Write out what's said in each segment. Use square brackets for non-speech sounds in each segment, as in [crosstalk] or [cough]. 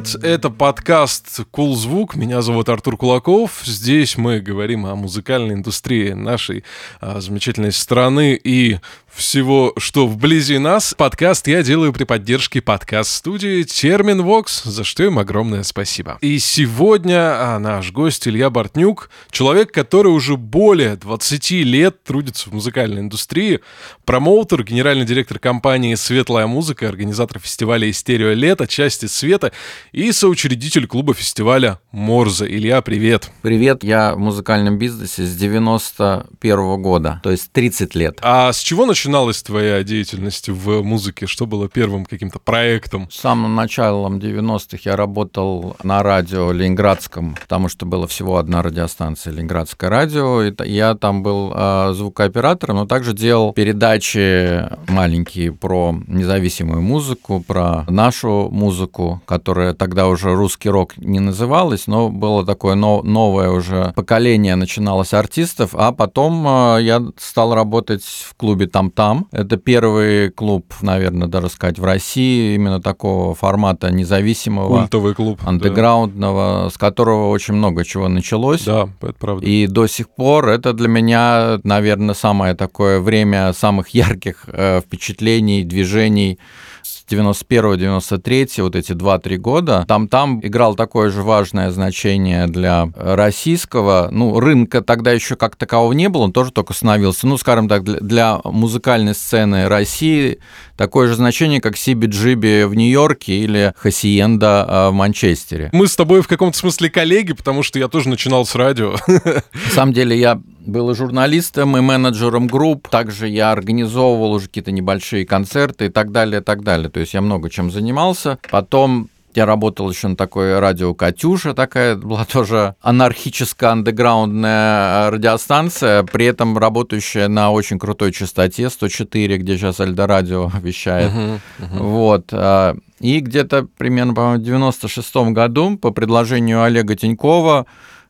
привет! Это подкаст «Кул Звук». Меня зовут Артур Кулаков. Здесь мы говорим о музыкальной индустрии нашей а, замечательной страны и всего, что вблизи нас. Подкаст я делаю при поддержке подкаст-студии Термин Вокс, за что им огромное спасибо. И сегодня а, наш гость Илья Бортнюк, человек, который уже более 20 лет трудится в музыкальной индустрии, промоутер, генеральный директор компании «Светлая музыка», организатор фестиваля «Истерио лето», части света и соучредитель клуба фестиваля «Морзе». Илья, привет. Привет, я в музыкальном бизнесе с 91 -го года, то есть 30 лет. А с чего началось начиналась твоя деятельность в музыке? Что было первым каким-то проектом? Самым началом 90-х я работал на радио Ленинградском, потому что было всего одна радиостанция Ленинградское радио. И я там был э, звукооператором, но также делал передачи маленькие про независимую музыку, про нашу музыку, которая тогда уже русский рок не называлась, но было такое но, новое уже поколение начиналось артистов, а потом э, я стал работать в клубе там там. Это первый клуб, наверное, даже сказать, в России именно такого формата независимого. Культовый клуб. Андеграундного, да. с которого очень много чего началось. Да, это правда. И до сих пор это для меня, наверное, самое такое время самых ярких э, впечатлений, движений 91-93, вот эти 2-3 года, там-там играл такое же важное значение для российского, ну, рынка тогда еще как такового не было, он тоже только становился, ну, скажем так, для, для музыкальной сцены России такое же значение, как Сиби-Джиби в Нью-Йорке или Хасиенда а, в Манчестере. Мы с тобой в каком-то смысле коллеги, потому что я тоже начинал с радио. На самом деле я был и журналистом, и менеджером групп. Также я организовывал уже какие-то небольшие концерты и так далее, и так далее. То есть я много чем занимался. Потом я работал еще на такой радио «Катюша», такая была [laughs] тоже анархическая андеграундная радиостанция, при этом работающая на очень крутой частоте 104, где сейчас Альдорадио [laughs] вещает. Uh-huh, uh-huh. Вот. А, и где-то примерно, по-моему, в 96 году по предложению Олега Тинькова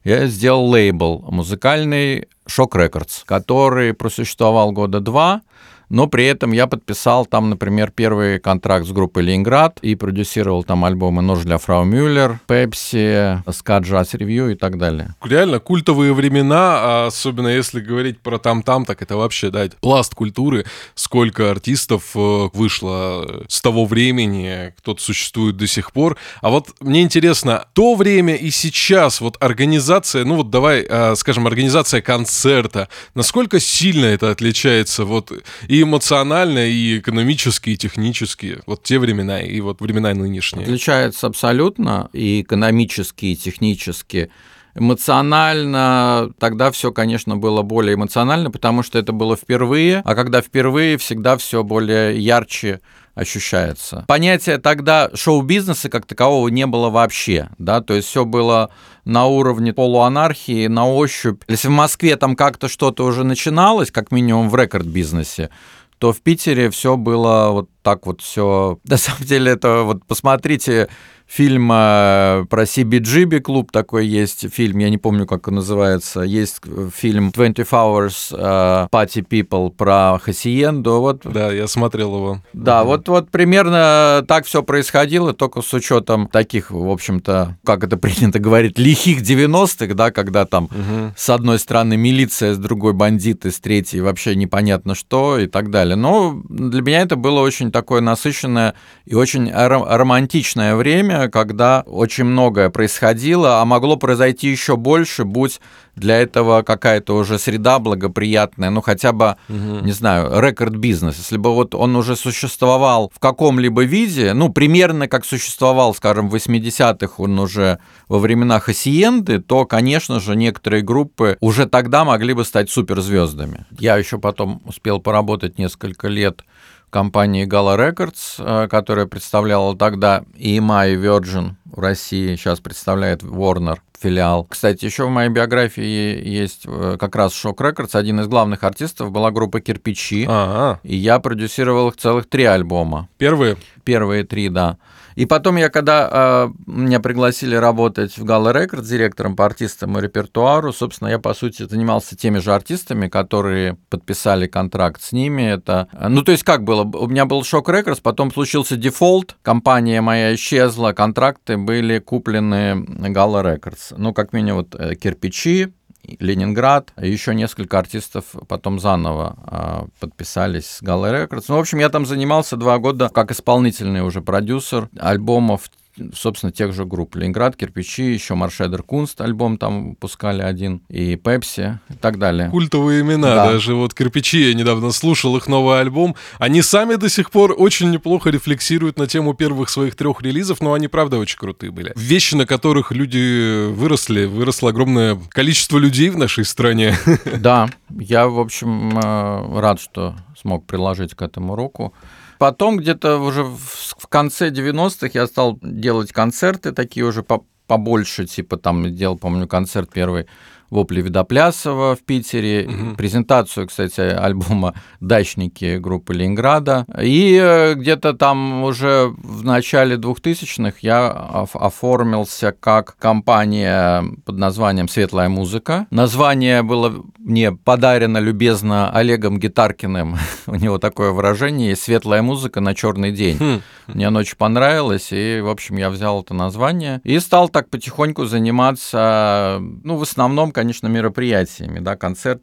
я сделал лейбл музыкальный «Шок Рекордс», который просуществовал года два – но при этом я подписал там, например, первый контракт с группой «Ленинград» и продюсировал там альбомы «Нож для фрау Мюллер», «Пепси», «Ска Джаз Ревью» и так далее. Реально культовые времена, а особенно если говорить про там-там, так это вообще, да, пласт культуры, сколько артистов э, вышло с того времени, кто-то существует до сих пор. А вот мне интересно, то время и сейчас вот организация, ну вот давай, э, скажем, организация концерта, насколько сильно это отличается вот и и эмоционально, и экономически, и технически. Вот те времена, и вот времена нынешние. Отличается абсолютно и экономически, и технически. Эмоционально тогда все, конечно, было более эмоционально, потому что это было впервые, а когда впервые, всегда все более ярче ощущается. Понятия тогда шоу-бизнеса как такового не было вообще, да, то есть все было на уровне полуанархии, на ощупь. Если в Москве там как-то что-то уже начиналось, как минимум в рекорд-бизнесе, то в Питере все было вот так вот все. [laughs] На самом деле это вот посмотрите фильм э, про CBGB клуб такой есть, фильм, я не помню, как он называется, есть фильм 20 Hours uh, Party People про Хасиенду, вот. Да, я смотрел его. Да, угу. вот, вот примерно так все происходило, только с учетом таких, в общем-то, как это [laughs] принято говорить, лихих 90-х, да, когда там угу. с одной стороны милиция, с другой бандиты, с третьей вообще непонятно что и так далее. Но для меня это было очень такое насыщенное и очень романтичное время, время, когда очень многое происходило, а могло произойти еще больше, будь для этого какая-то уже среда благоприятная, ну хотя бы, угу. не знаю, рекорд-бизнес. Если бы вот он уже существовал в каком-либо виде, ну примерно как существовал, скажем, в 80-х он уже во времена Хасиенды, то, конечно же, некоторые группы уже тогда могли бы стать суперзвездами. Я еще потом успел поработать несколько лет компании Gala Records, э, которая представляла тогда EMI Virgin в России, сейчас представляет Warner филиал. Кстати, еще в моей биографии есть э, как раз Шок Records. Один из главных артистов была группа Кирпичи. А-а. И я продюсировал их целых три альбома. Первые? Первые три, да. И потом я, когда э, меня пригласили работать в Gala Records директором по артистам и репертуару, собственно, я, по сути, занимался теми же артистами, которые подписали контракт с ними. Это, ну, то есть как было? У меня был Шок Records, потом случился дефолт, компания моя исчезла, контракты были куплены Gala Records. Ну, как минимум, вот э, кирпичи, Ленинград, еще несколько артистов потом заново а, подписались с Gala Records. Ну, в общем, я там занимался два года как исполнительный уже продюсер альбомов собственно, тех же групп. Ленинград, Кирпичи, еще Маршедер Кунст альбом там пускали один, и Пепси, и так далее. Культовые имена, да. даже вот Кирпичи, я недавно слушал их новый альбом. Они сами до сих пор очень неплохо рефлексируют на тему первых своих трех релизов, но они, правда, очень крутые были. Вещи, на которых люди выросли, выросло огромное количество людей в нашей стране. [laughs] Да, я, в общем, э, рад, что смог приложить к этому руку. Потом где-то уже в конце 90-х я стал делать концерты такие уже побольше, типа там делал, помню, концерт первый Вопли Видоплясова в Питере, угу. презентацию, кстати, альбома «Дачники» группы Ленинграда. И э, где-то там уже в начале 2000-х я оформился как компания под названием «Светлая музыка». Название было мне подарено любезно Олегом Гитаркиным. [laughs] У него такое выражение «Светлая музыка на черный день». Хм. Мне оно очень понравилось, и, в общем, я взял это название и стал так потихоньку заниматься, ну, в основном конечно, мероприятиями, да, концерт,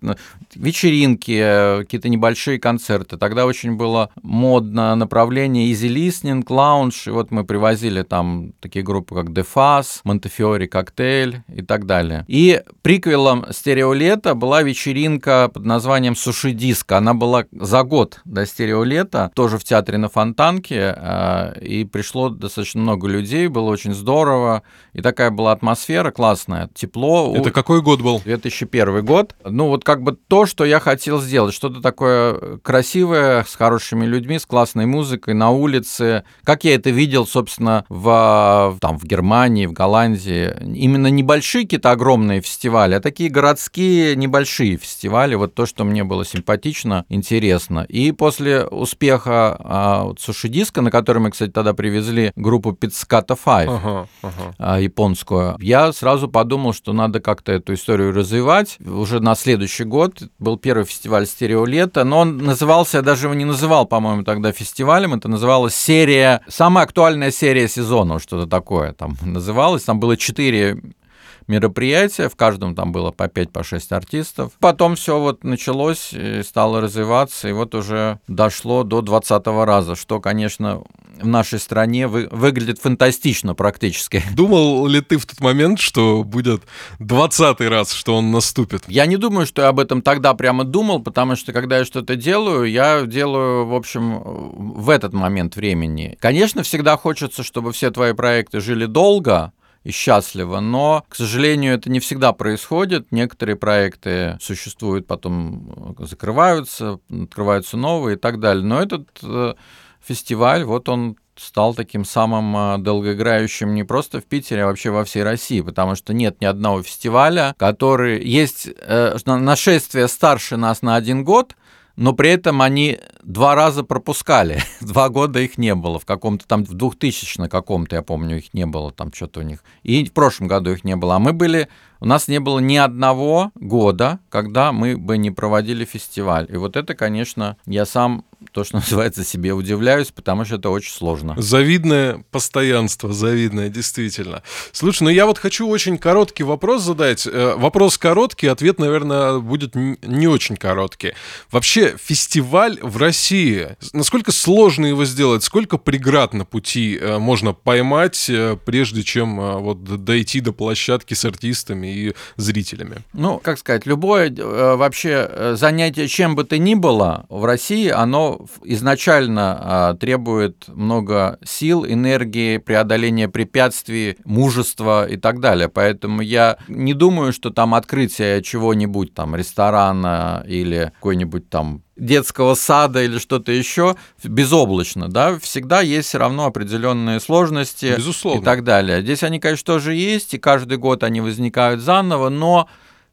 вечеринки, какие-то небольшие концерты. Тогда очень было модно направление easy listening, lounge, и вот мы привозили там такие группы, как Defas, Montefiore Коктейль и так далее. И приквелом стереолета была вечеринка под названием Суши Диско. Она была за год до стереолета, тоже в театре на Фонтанке, а, и пришло достаточно много людей, было очень здорово, и такая была атмосфера классная, тепло. Это какой год был? 2001 год. Ну, вот как бы то, что я хотел сделать, что-то такое красивое, с хорошими людьми, с классной музыкой на улице. Как я это видел, собственно, в, там, в Германии, в Голландии. Именно небольшие какие-то огромные фестивали, а такие городские небольшие фестивали. Вот то, что мне было симпатично, интересно. И после успеха а, вот, Суши Диска, на который мы, кстати, тогда привезли группу Pizzicato Five, ага, ага. А, японскую, я сразу подумал, что надо как-то эту историю историю развивать. Уже на следующий год был первый фестиваль «Стерео лето», но он назывался, я даже его не называл, по-моему, тогда фестивалем, это называлась серия, самая актуальная серия сезона, что-то такое там [laughs] называлось. Там было четыре мероприятия, в каждом там было по 5 по 6 артистов. Потом все вот началось, и стало развиваться, и вот уже дошло до 20 раза, что, конечно, в нашей стране вы, выглядит фантастично практически. [laughs] Думал ли ты в тот момент, что будет 20 раз, что он наступит? Я не думаю, что я об этом тогда прямо думал, потому что когда я что-то делаю, я делаю, в общем, в этот момент времени. Конечно, всегда хочется, чтобы все твои проекты жили долго, и счастливо, но, к сожалению, это не всегда происходит. Некоторые проекты существуют, потом закрываются, открываются новые и так далее. Но этот э, фестиваль, вот он стал таким самым а, долгоиграющим не просто в Питере, а вообще во всей России, потому что нет ни одного фестиваля, который есть э, нашествие старше нас на один год, но при этом они два раза пропускали. [laughs] два года их не было. В каком-то там, в 2000 на каком-то, я помню, их не было, там что-то у них. И в прошлом году их не было. А мы были, у нас не было ни одного года, когда мы бы не проводили фестиваль. И вот это, конечно, я сам то, что [laughs] называется, себе удивляюсь, потому что это очень сложно. Завидное постоянство, завидное, действительно. Слушай, ну я вот хочу очень короткий вопрос задать. Э, вопрос короткий, ответ, наверное, будет не очень короткий. Вообще, фестиваль в России, насколько сложно его сделать? Сколько преград на пути э, можно поймать, э, прежде чем вот дойти до площадки с артистами и зрителями? Ну, как сказать, любое вообще занятие, чем бы то ни было, в России, оно изначально а, требует много сил, энергии, преодоления препятствий, мужества и так далее. Поэтому я не думаю, что там открытие чего-нибудь, там, ресторана или какой-нибудь там детского сада или что-то еще безоблачно, да, всегда есть все равно определенные сложности Безусловно. и так далее. Здесь они, конечно, тоже есть, и каждый год они возникают заново, но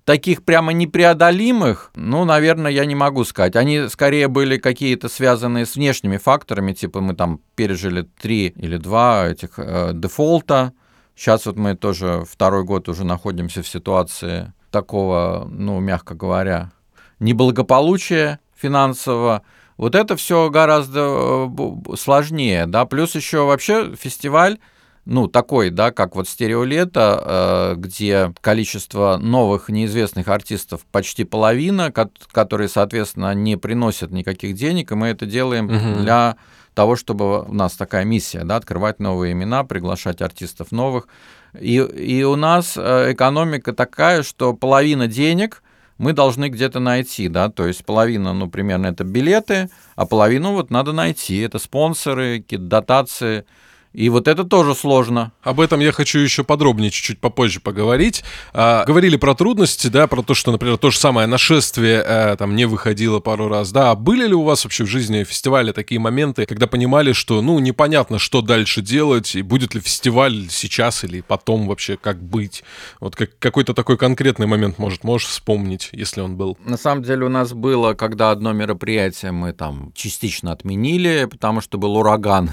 таких прямо непреодолимых, ну, наверное, я не могу сказать. Они скорее были какие-то связанные с внешними факторами, типа мы там пережили три или два этих э, дефолта. Сейчас вот мы тоже второй год уже находимся в ситуации такого, ну, мягко говоря, неблагополучия финансового. Вот это все гораздо э, сложнее, да. Плюс еще вообще фестиваль ну, такой, да, как вот стереолета, э, где количество новых неизвестных артистов почти половина, которые, соответственно, не приносят никаких денег, и мы это делаем угу. для того, чтобы у нас такая миссия, да, открывать новые имена, приглашать артистов новых. И, и у нас э, экономика такая, что половина денег мы должны где-то найти, да, то есть половина, ну, примерно это билеты, а половину вот надо найти, это спонсоры, какие-то дотации, и вот это тоже сложно. Об этом я хочу еще подробнее чуть-чуть попозже поговорить. А, говорили про трудности, да, про то, что, например, то же самое нашествие а, там не выходило пару раз, да. А были ли у вас вообще в жизни фестиваля такие моменты, когда понимали, что, ну, непонятно, что дальше делать, и будет ли фестиваль сейчас или потом вообще, как быть? Вот как, какой-то такой конкретный момент, может, можешь вспомнить, если он был? На самом деле у нас было, когда одно мероприятие мы там частично отменили, потому что был ураган,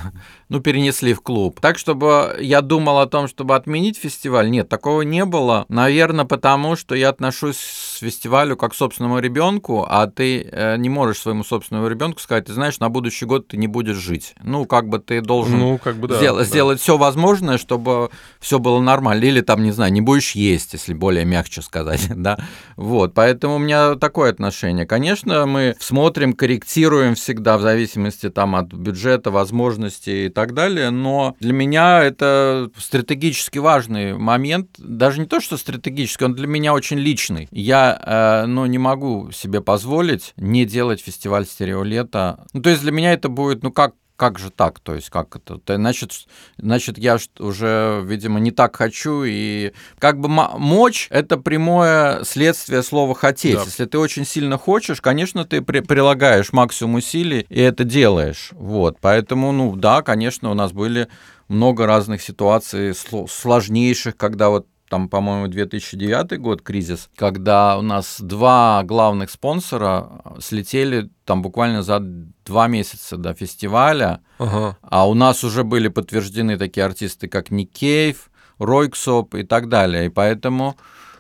ну, перенесли в клуб. Так, чтобы я думал о том, чтобы отменить фестиваль, нет, такого не было. Наверное, потому что я отношусь к фестивалю как к собственному ребенку, а ты э, не можешь своему собственному ребенку сказать, ты знаешь, на будущий год ты не будешь жить. Ну, как бы ты должен ну, как бы, да, сделать, да. сделать все возможное, чтобы все было нормально. Или там, не знаю, не будешь есть, если более мягче сказать, [laughs] да. Вот, поэтому у меня такое отношение. Конечно, мы смотрим, корректируем всегда в зависимости там от бюджета, возможностей так далее, но для меня это стратегически важный момент. Даже не то, что стратегический, он для меня очень личный. Я э, ну, не могу себе позволить не делать фестиваль стереолета. Ну, то есть для меня это будет, ну, как как же так? То есть как это? Значит, значит я уже, видимо, не так хочу. И как бы мочь — это прямое следствие слова «хотеть». Да. Если ты очень сильно хочешь, конечно, ты при прилагаешь максимум усилий и это делаешь. Вот. Поэтому, ну да, конечно, у нас были много разных ситуаций сложнейших, когда вот там, по-моему, 2009 год кризис, когда у нас два главных спонсора слетели там буквально за два месяца до фестиваля, ага. а у нас уже были подтверждены такие артисты, как Ник Кейв, Ройксоп и так далее, и поэтому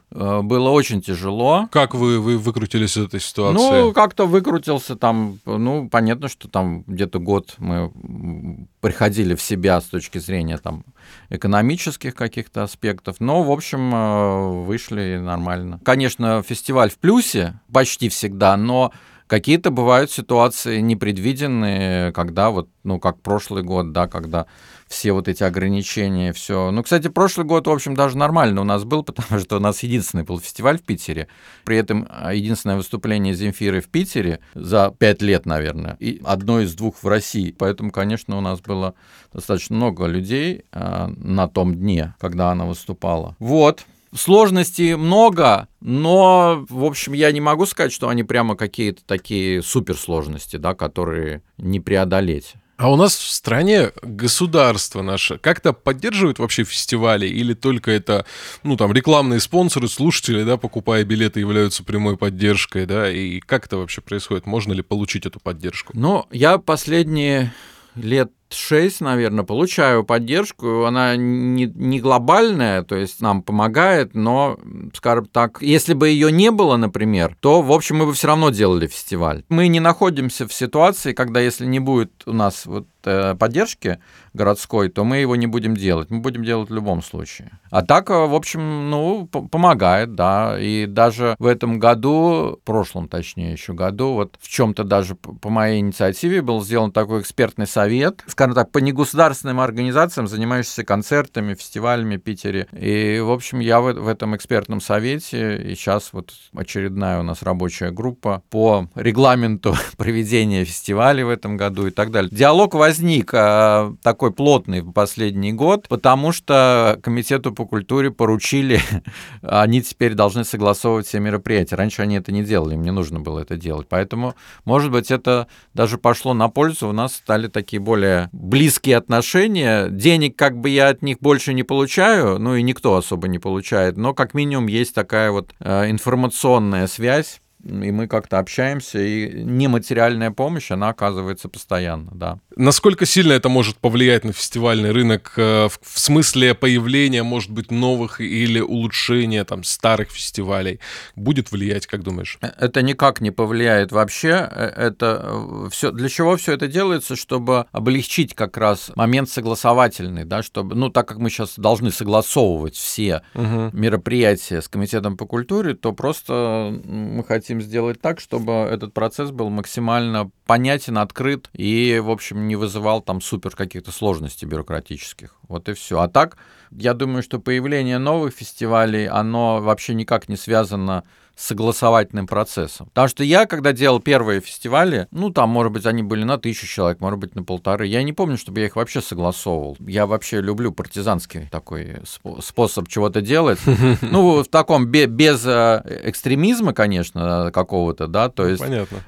было очень тяжело. Как вы, вы выкрутились из этой ситуации? Ну, как-то выкрутился там, ну, понятно, что там где-то год мы приходили в себя с точки зрения там экономических каких-то аспектов, но, в общем, э, вышли нормально. Конечно, фестиваль в плюсе почти всегда, но какие-то бывают ситуации непредвиденные, когда вот, ну, как прошлый год, да, когда все вот эти ограничения, все. Ну, кстати, прошлый год, в общем, даже нормально у нас был, [laughs] потому что у нас единственный был фестиваль в Питере. При этом а, единственное выступление Земфиры в Питере за пять лет, наверное, и одно из двух в России. Поэтому, конечно, у нас было достаточно много людей э, на том дне, когда она выступала. Вот. Сложностей много, но, в общем, я не могу сказать, что они прямо какие-то такие суперсложности, да, которые не преодолеть. А у нас в стране государство наше как-то поддерживает вообще фестивали или только это, ну, там, рекламные спонсоры, слушатели, да, покупая билеты, являются прямой поддержкой, да, и как это вообще происходит? Можно ли получить эту поддержку? Ну, я последние лет 6, наверное, получаю поддержку. Она не, не глобальная, то есть нам помогает, но, скажем так, если бы ее не было, например, то, в общем, мы бы все равно делали фестиваль. Мы не находимся в ситуации, когда если не будет у нас вот поддержки городской, то мы его не будем делать. Мы будем делать в любом случае. А так, э, в общем, ну, помогает, да. И даже в этом году, в прошлом, точнее, еще году, вот в чем-то даже по моей инициативе был сделан такой экспертный совет, скажем так, по негосударственным организациям, занимающимся концертами, фестивалями в Питере. И, в общем, я в, в этом экспертном совете, и сейчас вот очередная у нас рабочая группа по регламенту [laughs] проведения фестиваля в этом году и так далее. Диалог возник а, такой плотный в последний год, потому что Комитету по культуре поручили, [laughs] они теперь должны согласовывать все мероприятия. Раньше они это не делали, им не нужно было это делать. Поэтому, может быть, это даже пошло на пользу. У нас стали такие более близкие отношения. Денег как бы я от них больше не получаю, ну и никто особо не получает, но как минимум есть такая вот э, информационная связь и мы как-то общаемся, и нематериальная помощь, она оказывается постоянно, да. Насколько сильно это может повлиять на фестивальный рынок э, в смысле появления, может быть, новых или улучшения там старых фестивалей? Будет влиять, как думаешь? Э, это никак не повлияет вообще. Это все для чего все это делается, чтобы облегчить как раз момент согласовательный, да, чтобы, ну, так как мы сейчас должны согласовывать все угу. мероприятия с комитетом по культуре, то просто мы хотим сделать так, чтобы этот процесс был максимально понятен, открыт и, в общем, не вызывал там супер каких-то сложностей бюрократических. Вот и все. А так, я думаю, что появление новых фестивалей, оно вообще никак не связано согласовательным процессом. Потому что я, когда делал первые фестивали, ну, там, может быть, они были на тысячу человек, может быть, на полторы, я не помню, чтобы я их вообще согласовывал. Я вообще люблю партизанский такой способ чего-то делать. [laughs] Ну, в таком, без э, экстремизма, конечно, какого-то, да, то есть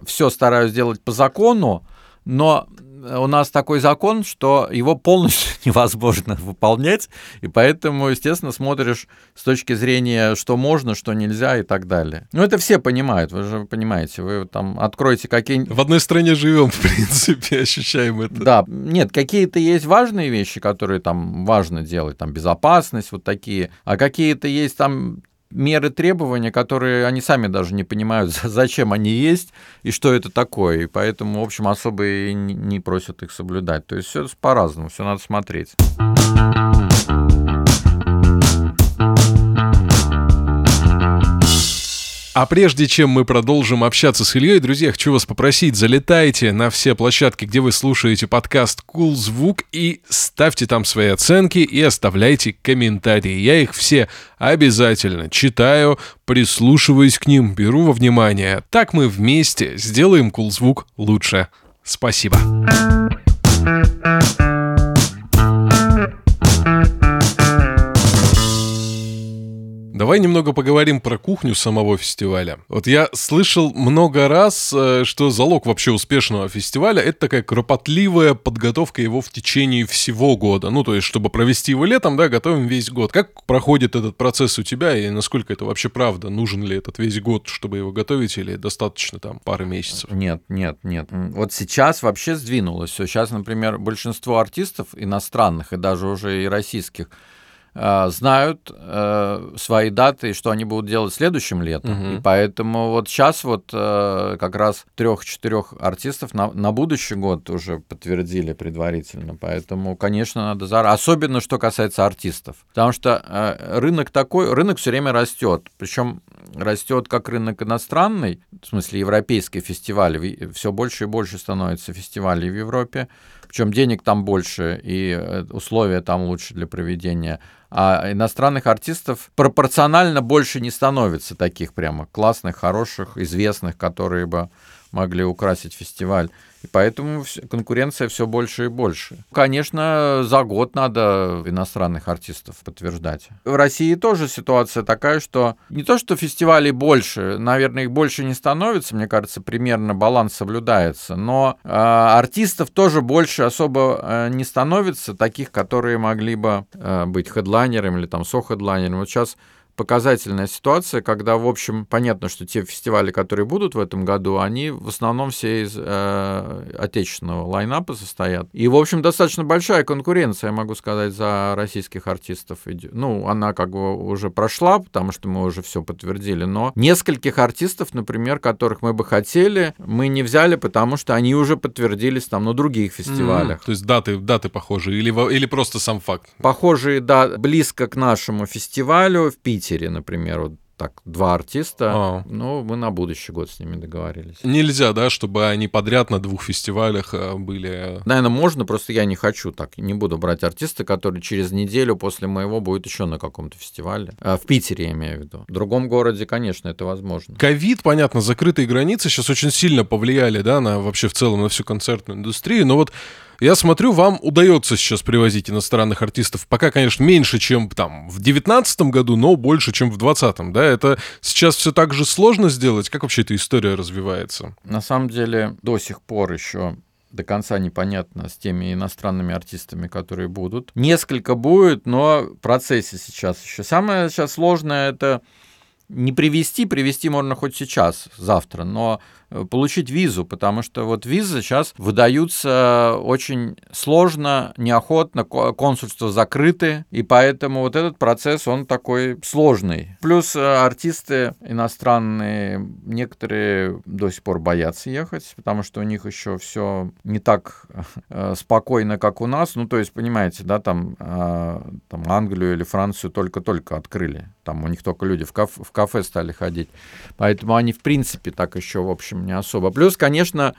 все стараюсь делать по закону, но у нас такой закон, что его полностью [laughs] невозможно выполнять, и поэтому, естественно, смотришь с точки зрения, что можно, что нельзя и так далее. Ну, это все понимают, вы же понимаете, вы там откроете какие-нибудь... В одной стране живем, [laughs] в принципе, ощущаем это. Да, нет, какие-то есть важные вещи, которые там важно делать, там безопасность, вот такие, а какие-то есть там меры требования, которые они сами даже не понимают, [laughs] зачем они есть и что это такое. И поэтому, в общем, особо и не просят их соблюдать. То есть все по-разному, все надо смотреть. А прежде чем мы продолжим общаться с Ильей, друзья, хочу вас попросить, залетайте на все площадки, где вы слушаете подкаст Cool Звук и ставьте там свои оценки и оставляйте комментарии. Я их все обязательно читаю, прислушиваюсь к ним, беру во внимание. Так мы вместе сделаем Cool Звук лучше. Спасибо. Давай немного поговорим про кухню самого фестиваля. Вот я слышал много раз, э, что залог вообще успешного фестиваля — это такая кропотливая подготовка его в течение всего года. Ну, то есть, чтобы провести его летом, да, готовим весь год. Как проходит этот процесс у тебя и насколько это вообще правда? Нужен ли этот весь год, чтобы его готовить, или достаточно там пары месяцев? Нет, нет, нет. Вот сейчас вообще сдвинулось все. Сейчас, например, большинство артистов иностранных и даже уже и российских — знают э, свои даты и что они будут делать следующим летом. Угу. И поэтому вот сейчас вот э, как раз трех-четырех артистов на, на будущий год уже подтвердили предварительно. Поэтому, конечно, надо заранее. Особенно, что касается артистов. Потому что э, рынок такой, рынок все время растет. Причем растет как рынок иностранный, в смысле европейский фестиваль, все больше и больше становится фестивалей в Европе, причем денег там больше и э, условия там лучше для проведения. А иностранных артистов пропорционально больше не становится таких прямо классных, хороших, известных, которые бы могли украсить фестиваль. И поэтому конкуренция все больше и больше. Конечно, за год надо иностранных артистов подтверждать. В России тоже ситуация такая, что не то, что фестивалей больше, наверное, их больше не становится, мне кажется, примерно баланс соблюдается, но э, артистов тоже больше особо э, не становится, таких, которые могли бы э, быть хедлайнером или там со-хедлайнером. Вот сейчас показательная ситуация, когда, в общем, понятно, что те фестивали, которые будут в этом году, они в основном все из э, отечественного лайнапа состоят. И, в общем, достаточно большая конкуренция, я могу сказать, за российских артистов. Ну, она как бы уже прошла, потому что мы уже все подтвердили, но нескольких артистов, например, которых мы бы хотели, мы не взяли, потому что они уже подтвердились там на других фестивалях. Mm, то есть даты, даты похожие или, или просто сам факт? Похожие, да, близко к нашему фестивалю в Питере Питере, например, вот так, два артиста. А. Ну, мы на будущий год с ними договорились. Нельзя, да, чтобы они подряд на двух фестивалях э, были? Наверное, можно, просто я не хочу так. Не буду брать артиста, который через неделю после моего будет еще на каком-то фестивале. А, в Питере, я имею в виду. В другом городе, конечно, это возможно. Ковид, понятно, закрытые границы сейчас очень сильно повлияли, да, на вообще в целом на всю концертную индустрию. Но вот я смотрю, вам удается сейчас привозить иностранных артистов. Пока, конечно, меньше, чем там в 2019 году, но больше, чем в 2020. Да, это сейчас все так же сложно сделать. Как вообще эта история развивается? На самом деле, до сих пор еще до конца непонятно с теми иностранными артистами, которые будут. Несколько будет, но в процессе сейчас еще. Самое сейчас сложное это не привести, привести можно хоть сейчас, завтра, но получить визу, потому что вот визы сейчас выдаются очень сложно, неохотно, консульства закрыты, и поэтому вот этот процесс, он такой сложный. Плюс э, артисты иностранные, некоторые до сих пор боятся ехать, потому что у них еще все не так э, спокойно, как у нас. Ну, то есть, понимаете, да, там, там Англию или Францию только-только открыли. Там у них только люди в, кафе, в кафе стали ходить. Поэтому они, в принципе, так еще, в общем, не особо. Плюс, конечно,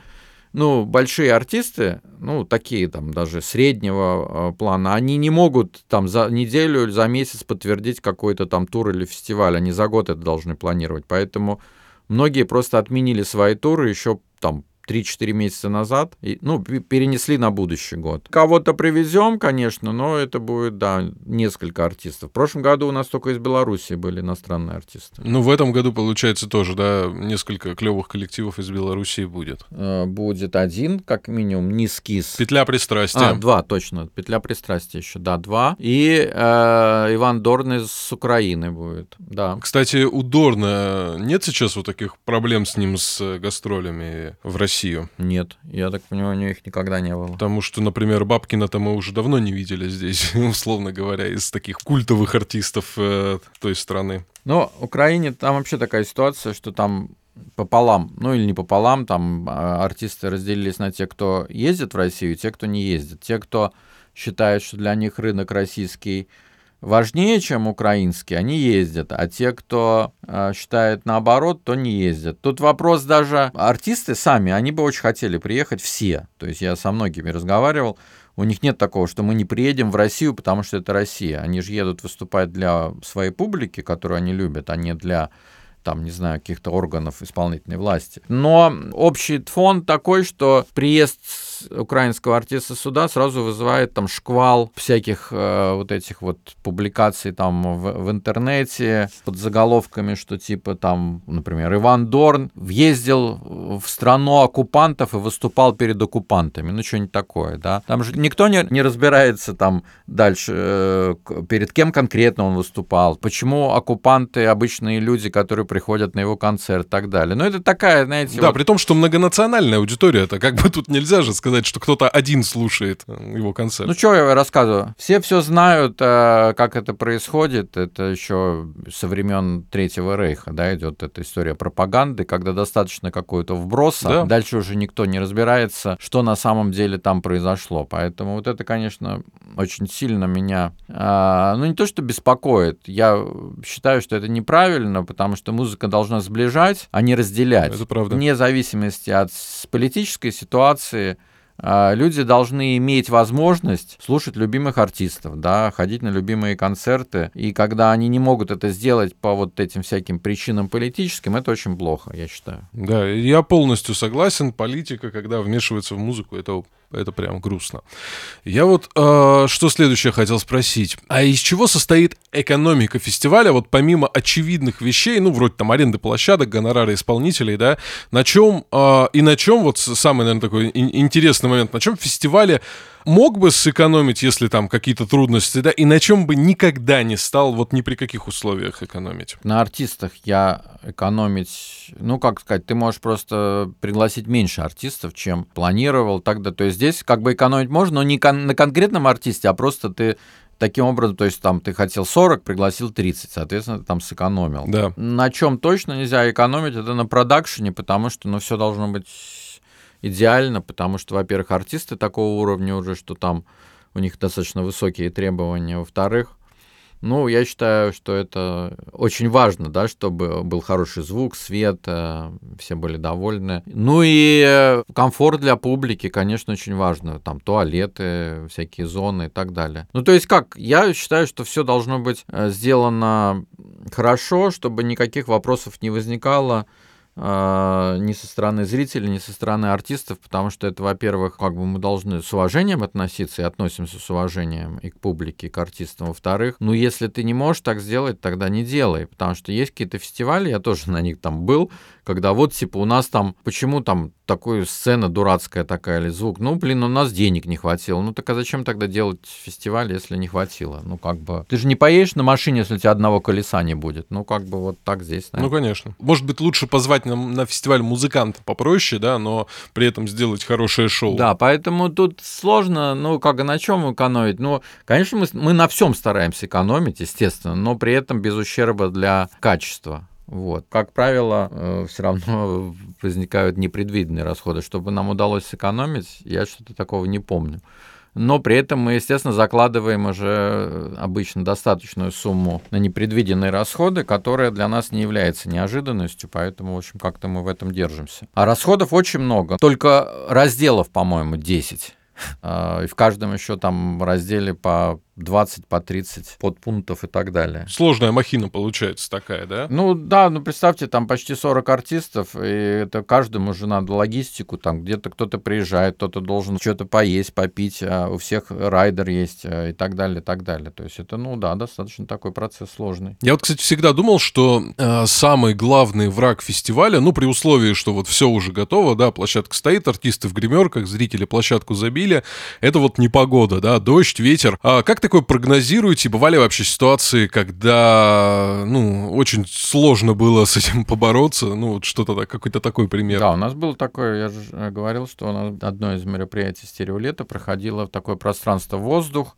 ну, большие артисты, ну, такие там даже среднего э, плана, они не могут там за неделю или за месяц подтвердить какой-то там тур или фестиваль, они за год это должны планировать. Поэтому многие просто отменили свои туры еще там 3-4 месяца назад, и, ну, перенесли на будущий год. Кого-то привезем, конечно, но это будет, да, несколько артистов. В прошлом году у нас только из Беларуси были иностранные артисты. Ну, в этом году, получается, тоже, да, несколько клевых коллективов из Беларуси будет. Э, будет один, как минимум, низкис. Петля пристрастия. А, два, точно. Петля пристрастия еще, да, два. И э, Иван Дорн из Украины будет, да. Кстати, у Дорна нет сейчас вот таких проблем с ним, с гастролями в России? Россию? Нет, я так понимаю, у них никогда не было. Потому что, например, Бабкина-то мы уже давно не видели здесь, [laughs] условно говоря, из таких культовых артистов э, той страны. Ну, в Украине там вообще такая ситуация, что там пополам, ну или не пополам, там а, артисты разделились на те, кто ездит в Россию, и те, кто не ездит. Те, кто считает, что для них рынок российский важнее, чем украинские, они ездят, а те, кто э, считает наоборот, то не ездят. Тут вопрос даже артисты сами, они бы очень хотели приехать все. То есть я со многими разговаривал, у них нет такого, что мы не приедем в Россию, потому что это Россия. Они же едут выступать для своей публики, которую они любят, а не для там, не знаю, каких-то органов исполнительной власти. Но общий фон такой, что приезд украинского артиста сюда сразу вызывает там шквал всяких э, вот этих вот публикаций там в, в интернете под заголовками, что типа там, например, Иван Дорн въездил в страну оккупантов и выступал перед оккупантами. Ну, что-нибудь такое, да. Там же никто не, не разбирается там дальше, э, перед кем конкретно он выступал, почему оккупанты обычные люди, которые приходят на его концерт и так далее. Но это такая, знаете... Да, вот... при том, что многонациональная аудитория, это как бы тут нельзя же сказать, что кто-то один слушает э, его концерт. Ну, что я рассказываю? Все все знают, э, как это происходит. Это еще со времен Третьего Рейха, да, идет эта история пропаганды, когда достаточно какого-то вброса, да. дальше уже никто не разбирается, что на самом деле там произошло. Поэтому вот это, конечно, очень сильно меня, а, ну, не то что беспокоит, я считаю, что это неправильно, потому что музыка должна сближать, а не разделять. Это правда. Вне зависимости от политической ситуации, люди должны иметь возможность слушать любимых артистов, да, ходить на любимые концерты. И когда они не могут это сделать по вот этим всяким причинам политическим, это очень плохо, я считаю. Да, я полностью согласен. Политика, когда вмешивается в музыку, это это прям грустно. Я вот э, что следующее хотел спросить. А из чего состоит экономика фестиваля? Вот помимо очевидных вещей, ну, вроде там аренды площадок, гонорары исполнителей, да, на чем э, и на чем, вот самый, наверное, такой интересный момент, на чем в фестивале мог бы сэкономить, если там какие-то трудности, да, и на чем бы никогда не стал, вот ни при каких условиях экономить? На артистах я экономить, ну, как сказать, ты можешь просто пригласить меньше артистов, чем планировал тогда. То есть здесь как бы экономить можно, но не кон- на конкретном артисте, а просто ты таким образом, то есть там ты хотел 40, пригласил 30, соответственно, ты там сэкономил. Да. На чем точно нельзя экономить, это на продакшене, потому что, ну, все должно быть идеально, потому что, во-первых, артисты такого уровня уже, что там у них достаточно высокие требования, во-вторых, ну, я считаю, что это очень важно, да, чтобы был хороший звук, свет, э, все были довольны. Ну и э, комфорт для публики, конечно, очень важно. Там туалеты, всякие зоны и так далее. Ну, то есть как? Я считаю, что все должно быть э, сделано хорошо, чтобы никаких вопросов не возникало ни со стороны зрителей, ни со стороны артистов, потому что это, во-первых, как бы мы должны с уважением относиться и относимся с уважением и к публике, и к артистам. Во-вторых, ну, если ты не можешь так сделать, тогда не делай, потому что есть какие-то фестивали, я тоже [laughs] на них там был, когда вот, типа, у нас там, почему там такая сцена дурацкая такая или звук? Ну, блин, у нас денег не хватило. Ну, так а зачем тогда делать фестиваль, если не хватило? Ну, как бы, ты же не поедешь на машине, если у тебя одного колеса не будет. Ну, как бы вот так здесь, наверное. Ну, конечно. Может быть, лучше позвать на, на фестиваль музыканта попроще, да, но при этом сделать хорошее шоу. Да, поэтому тут сложно, ну, как и на чем экономить? Ну, конечно, мы, мы на всем стараемся экономить, естественно, но при этом без ущерба для качества. Вот. Как правило, э, все равно [laughs] возникают непредвиденные расходы. Чтобы нам удалось сэкономить, я что-то такого не помню. Но при этом мы, естественно, закладываем уже обычно достаточную сумму на непредвиденные расходы, которая для нас не является неожиданностью, поэтому, в общем, как-то мы в этом держимся. А расходов очень много. Только разделов, по-моему, 10. [laughs] А, и в каждом еще там разделе по 20 по 30 подпунктов и так далее. Сложная махина получается такая, да? Ну да, ну представьте, там почти 40 артистов, и это каждому же надо логистику, там где-то кто-то приезжает, кто-то должен что-то поесть, попить, а у всех райдер есть а, и так далее, и так далее. То есть это, ну да, достаточно такой процесс сложный. Я вот, кстати, всегда думал, что э, самый главный враг фестиваля, ну при условии, что вот все уже готово, да, площадка стоит, артисты в гримерках, зрители площадку забили, это вот непогода, да, дождь, ветер. А как такое прогнозируете? Бывали вообще ситуации, когда, ну, очень сложно было с этим побороться? Ну, вот что-то какой-то такой пример. Да, у нас было такое, я же э, говорил, что у нас одно из мероприятий стереолета проходило в такое пространство воздух,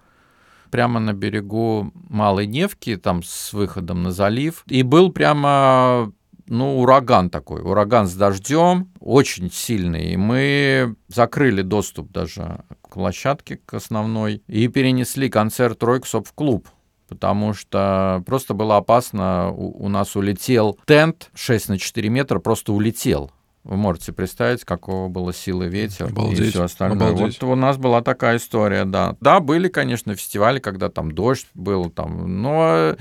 прямо на берегу Малой Невки, там с выходом на залив. И был прямо ну, ураган такой, ураган с дождем, очень сильный. И мы закрыли доступ даже к площадке, к основной, и перенесли концерт Ройксоп в клуб потому что просто было опасно. У, у нас улетел тент 6 на 4 метра, просто улетел. Вы можете представить, какого было силы ветер Обалдеть. и все остальное. Обалдеть. Вот у нас была такая история, да. Да, были, конечно, фестивали, когда там дождь был, там, но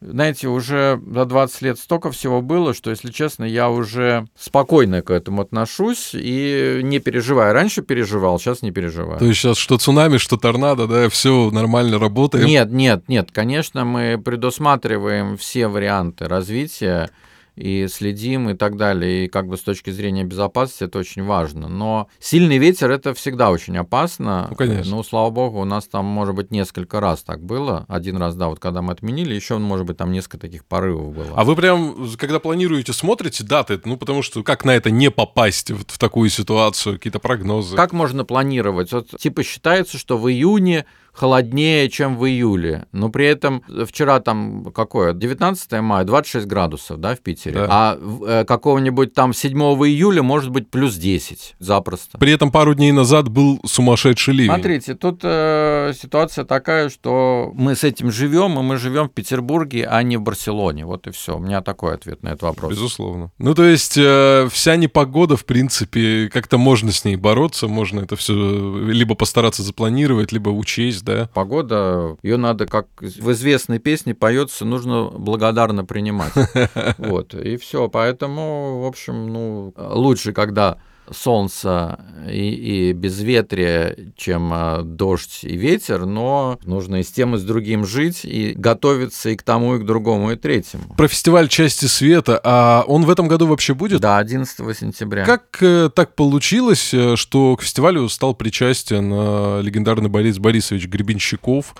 знаете, уже за 20 лет столько всего было, что, если честно, я уже спокойно к этому отношусь и не переживаю. Раньше переживал, сейчас не переживаю. То есть сейчас что цунами, что торнадо, да, все нормально работает? Нет, нет, нет. Конечно, мы предусматриваем все варианты развития и следим и так далее. И как бы с точки зрения безопасности это очень важно. Но сильный ветер это всегда очень опасно. Ну, конечно. Ну, слава богу, у нас там, может быть, несколько раз так было. Один раз, да, вот когда мы отменили, еще, может быть, там несколько таких порывов было. А вы прям, когда планируете, смотрите даты? Ну, потому что как на это не попасть вот в такую ситуацию? Какие-то прогнозы? Как можно планировать? Вот, типа считается, что в июне холоднее, чем в июле. Но при этом вчера там какое? 19 мая, 26 градусов, да, в Питере. Да. А э, какого-нибудь там 7 июля может быть плюс 10 запросто. При этом пару дней назад был сумасшедший ливень. Смотрите, тут э, ситуация такая, что мы с этим живем, и мы живем в Петербурге, а не в Барселоне. Вот и все. У меня такой ответ на этот вопрос. Безусловно. Ну, то есть э, вся непогода, в принципе, как-то можно с ней бороться, можно это все либо постараться запланировать, либо учесть, да? Погода, ее надо, как в известной песне поется, нужно благодарно принимать. [laughs] Вот, и все. Поэтому, в общем, ну, лучше, когда солнца и, и безветрие, чем а, дождь и ветер, но нужно и с тем, и с другим жить, и готовиться и к тому, и к другому, и третьему. Про фестиваль «Части света», а он в этом году вообще будет? Да, 11 сентября. Как э, так получилось, э, что к фестивалю стал причастен э, легендарный Борис Борисович Гребенщиков,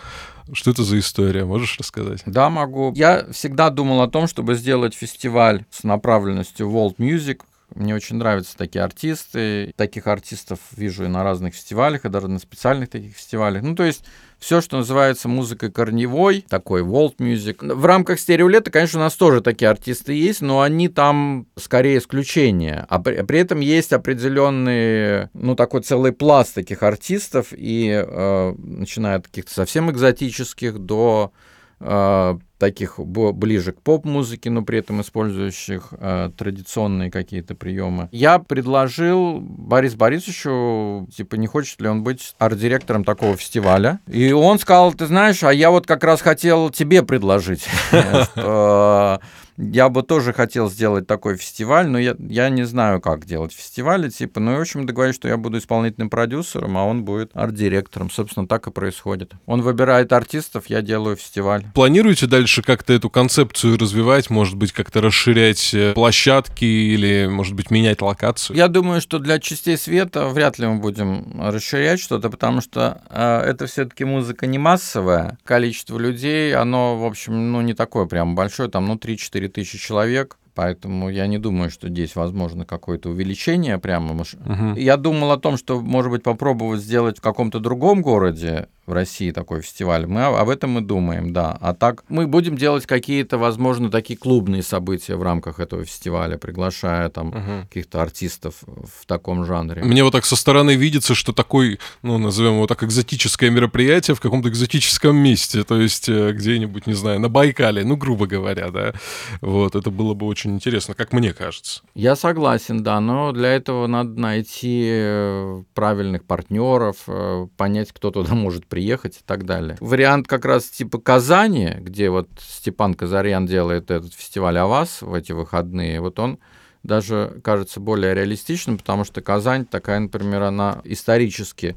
что это за история? Можешь рассказать? Да, могу. Я всегда думал о том, чтобы сделать фестиваль с направленностью World Music, мне очень нравятся такие артисты. Таких артистов вижу и на разных фестивалях, и даже на специальных таких фестивалях. Ну, то есть все, что называется музыкой корневой, такой world music. В рамках стереолета, конечно, у нас тоже такие артисты есть, но они там скорее исключения. А при, при этом есть определенный, ну, такой целый пласт таких артистов, и э, начиная от каких-то совсем экзотических до э, таких ближе к поп-музыке, но при этом использующих э, традиционные какие-то приемы. Я предложил Борис Борисовичу, типа, не хочет ли он быть арт-директором такого фестиваля. И он сказал, ты знаешь, а я вот как раз хотел тебе предложить, [laughs] я бы тоже хотел сделать такой фестиваль, но я, я не знаю, как делать фестивали, типа, ну и, в общем, договорились, что я буду исполнительным продюсером, а он будет арт-директором. Собственно, так и происходит. Он выбирает артистов, я делаю фестиваль. Планируете дальше как-то эту концепцию развивать, может быть, как-то расширять э, площадки или, может быть, менять локацию? Я думаю, что для частей света вряд ли мы будем расширять что-то, потому что э, это все-таки музыка не массовая. Количество людей, оно, в общем, ну, не такое прям большое, там, ну, 3-4 тысячи человек. Поэтому я не думаю, что здесь возможно какое-то увеличение прямо. Угу. Я думал о том, что, может быть, попробовать сделать в каком-то другом городе в России такой фестиваль. Мы об этом мы думаем, да. А так мы будем делать какие-то, возможно, такие клубные события в рамках этого фестиваля, приглашая там угу. каких-то артистов в таком жанре. Мне вот так со стороны видится, что такой, ну, назовем его так, экзотическое мероприятие в каком-то экзотическом месте, то есть э, где-нибудь, не знаю, на Байкале, ну, грубо говоря, да. Вот, это было бы очень интересно, как мне кажется. Я согласен, да, но для этого надо найти э, правильных партнеров, э, понять, кто туда может приехать приехать и так далее. Вариант как раз типа Казани, где вот Степан Казарьян делает этот фестиваль «Авас» в эти выходные, вот он даже кажется более реалистичным, потому что Казань такая, например, она исторически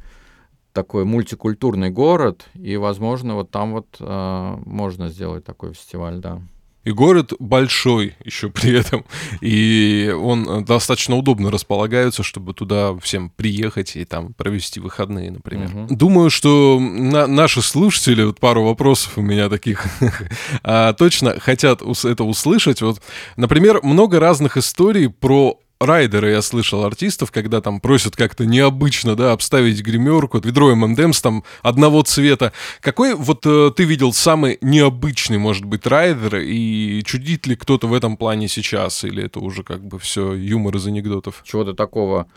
такой мультикультурный город, и, возможно, вот там вот э, можно сделать такой фестиваль, да. И город большой еще при этом. И он достаточно удобно располагается, чтобы туда всем приехать и там провести выходные, например. Угу. Думаю, что на наши слушатели, вот пару вопросов у меня таких, [laughs] а, точно хотят это услышать. Вот, например, много разных историй про райдеры я слышал артистов, когда там просят как-то необычно, да, обставить гримерку, ведро M&M's там одного цвета. Какой вот э, ты видел самый необычный, может быть, райдер, и чудит ли кто-то в этом плане сейчас, или это уже как бы все юмор из анекдотов? Чего-то такого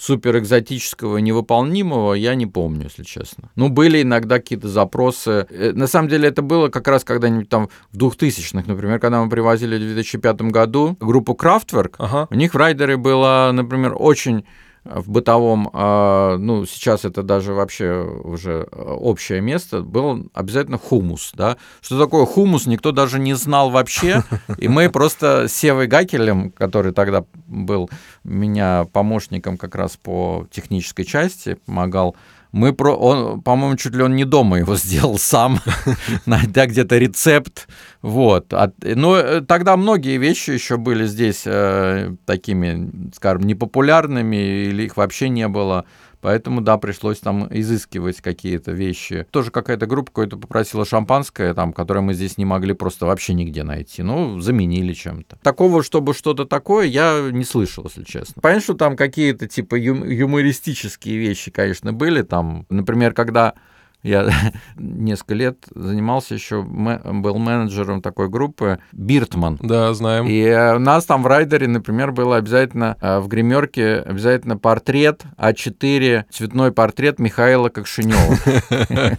супер экзотического, невыполнимого я не помню, если честно. Ну, были иногда какие-то запросы. Э, на самом деле это было как раз когда-нибудь там в 2000-х, например, когда мы привозили в 2005 году группу Kraftwerk, ага. у них в райдере было, например, очень в бытовом, а, ну, сейчас это даже вообще уже общее место, был обязательно хумус, да. Что такое хумус, никто даже не знал вообще, и мы просто с Севой Гакелем, который тогда был меня помощником как раз по технической части, помогал мы про, он, по-моему, чуть ли он не дома его [laughs] сделал сам, [laughs] найдя где-то рецепт, вот. Но э, тогда многие вещи еще были здесь э, такими, скажем, непопулярными или их вообще не было. Поэтому, да, пришлось там изыскивать какие-то вещи. Тоже какая-то группа какое-то попросила шампанское, там, которое мы здесь не могли просто вообще нигде найти. Ну, заменили чем-то. Такого, чтобы что-то такое, я не слышал, если честно. Понятно, что там какие-то типа юмористические вещи, конечно, были. Там, например, когда я [laughs] несколько лет занимался еще, был менеджером такой группы Биртман. Да, знаем. И у нас там в райдере, например, было обязательно э, в гримерке обязательно портрет А4, цветной портрет Михаила Кокшинева.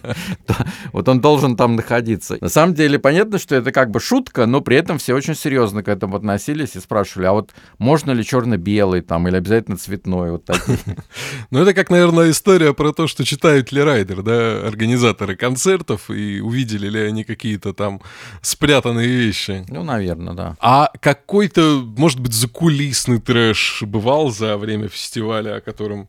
[laughs] Вот он должен там находиться. На самом деле понятно, что это как бы шутка, но при этом все очень серьезно к этому относились и спрашивали, а вот можно ли черно-белый там или обязательно цветной? Вот такие. [laughs] Ну это как, наверное, история про то, что читают ли райдер, да, организаторы концертов и увидели ли они какие-то там спрятанные вещи. Ну, наверное, да. А какой-то, может быть, закулисный трэш бывал за время фестиваля, о котором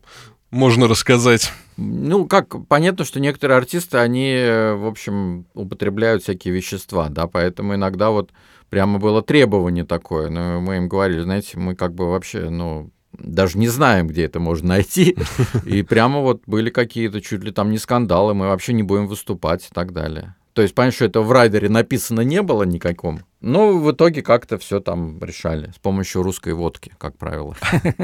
можно рассказать? Ну, как понятно, что некоторые артисты, они, в общем, употребляют всякие вещества, да, поэтому иногда вот прямо было требование такое. Но мы им говорили, знаете, мы как бы вообще, ну, даже не знаем, где это можно найти. [laughs] И прямо вот были какие-то чуть ли там не скандалы, мы вообще не будем выступать и так далее. То есть, понятно, что это в райдере написано не было никаком. Ну, в итоге как-то все там решали с помощью русской водки, как правило.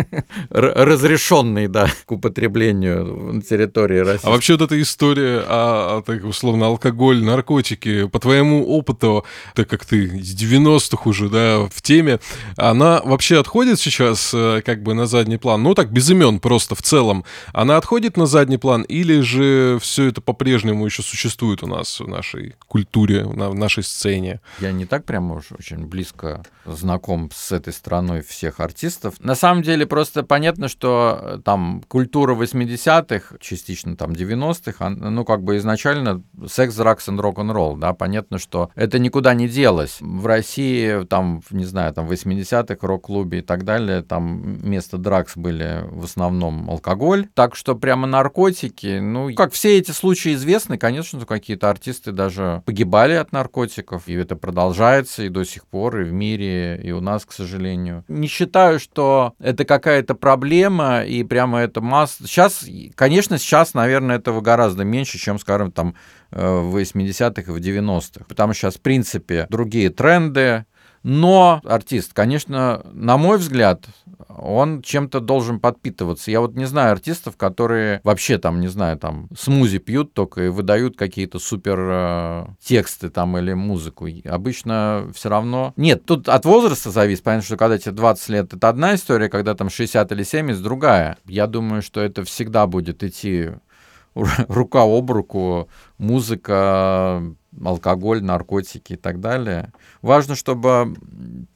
[laughs] Разрешенной, да, к употреблению на территории России. А вообще вот эта история о, так, условно, алкоголь, наркотики, по твоему опыту, так как ты из 90-х уже, да, в теме, она вообще отходит сейчас э, как бы на задний план? Ну, так, без имен просто в целом. Она отходит на задний план или же все это по-прежнему еще существует у нас в нашей культуре, в нашей сцене? Я не так прям сам уж очень близко знаком с этой страной всех артистов. На самом деле просто понятно, что э, там культура 80-х, частично там 90-х, ну как бы изначально секс, дракс и рок-н-ролл, да, понятно, что это никуда не делось. В России там, не знаю, там 80-х рок-клубе и так далее, там вместо дракс были в основном алкоголь, так что прямо наркотики, ну, как все эти случаи известны, конечно, какие-то артисты даже погибали от наркотиков, и это продолжается и до сих пор, и в мире, и у нас, к сожалению. Не считаю, что это какая-то проблема, и прямо это масса... Сейчас, конечно, сейчас, наверное, этого гораздо меньше, чем, скажем, там э, в 80-х и в 90-х. Потому что сейчас, в принципе, другие тренды, но артист, конечно, на мой взгляд, он чем-то должен подпитываться. Я вот не знаю артистов, которые вообще там, не знаю, там смузи пьют только и выдают какие-то супер э, тексты там или музыку. Обычно все равно... Нет, тут от возраста зависит. Понятно, что когда тебе 20 лет, это одна история, когда там 60 или 70, другая. Я думаю, что это всегда будет идти [laughs] рука об руку, музыка, алкоголь, наркотики и так далее. Важно, чтобы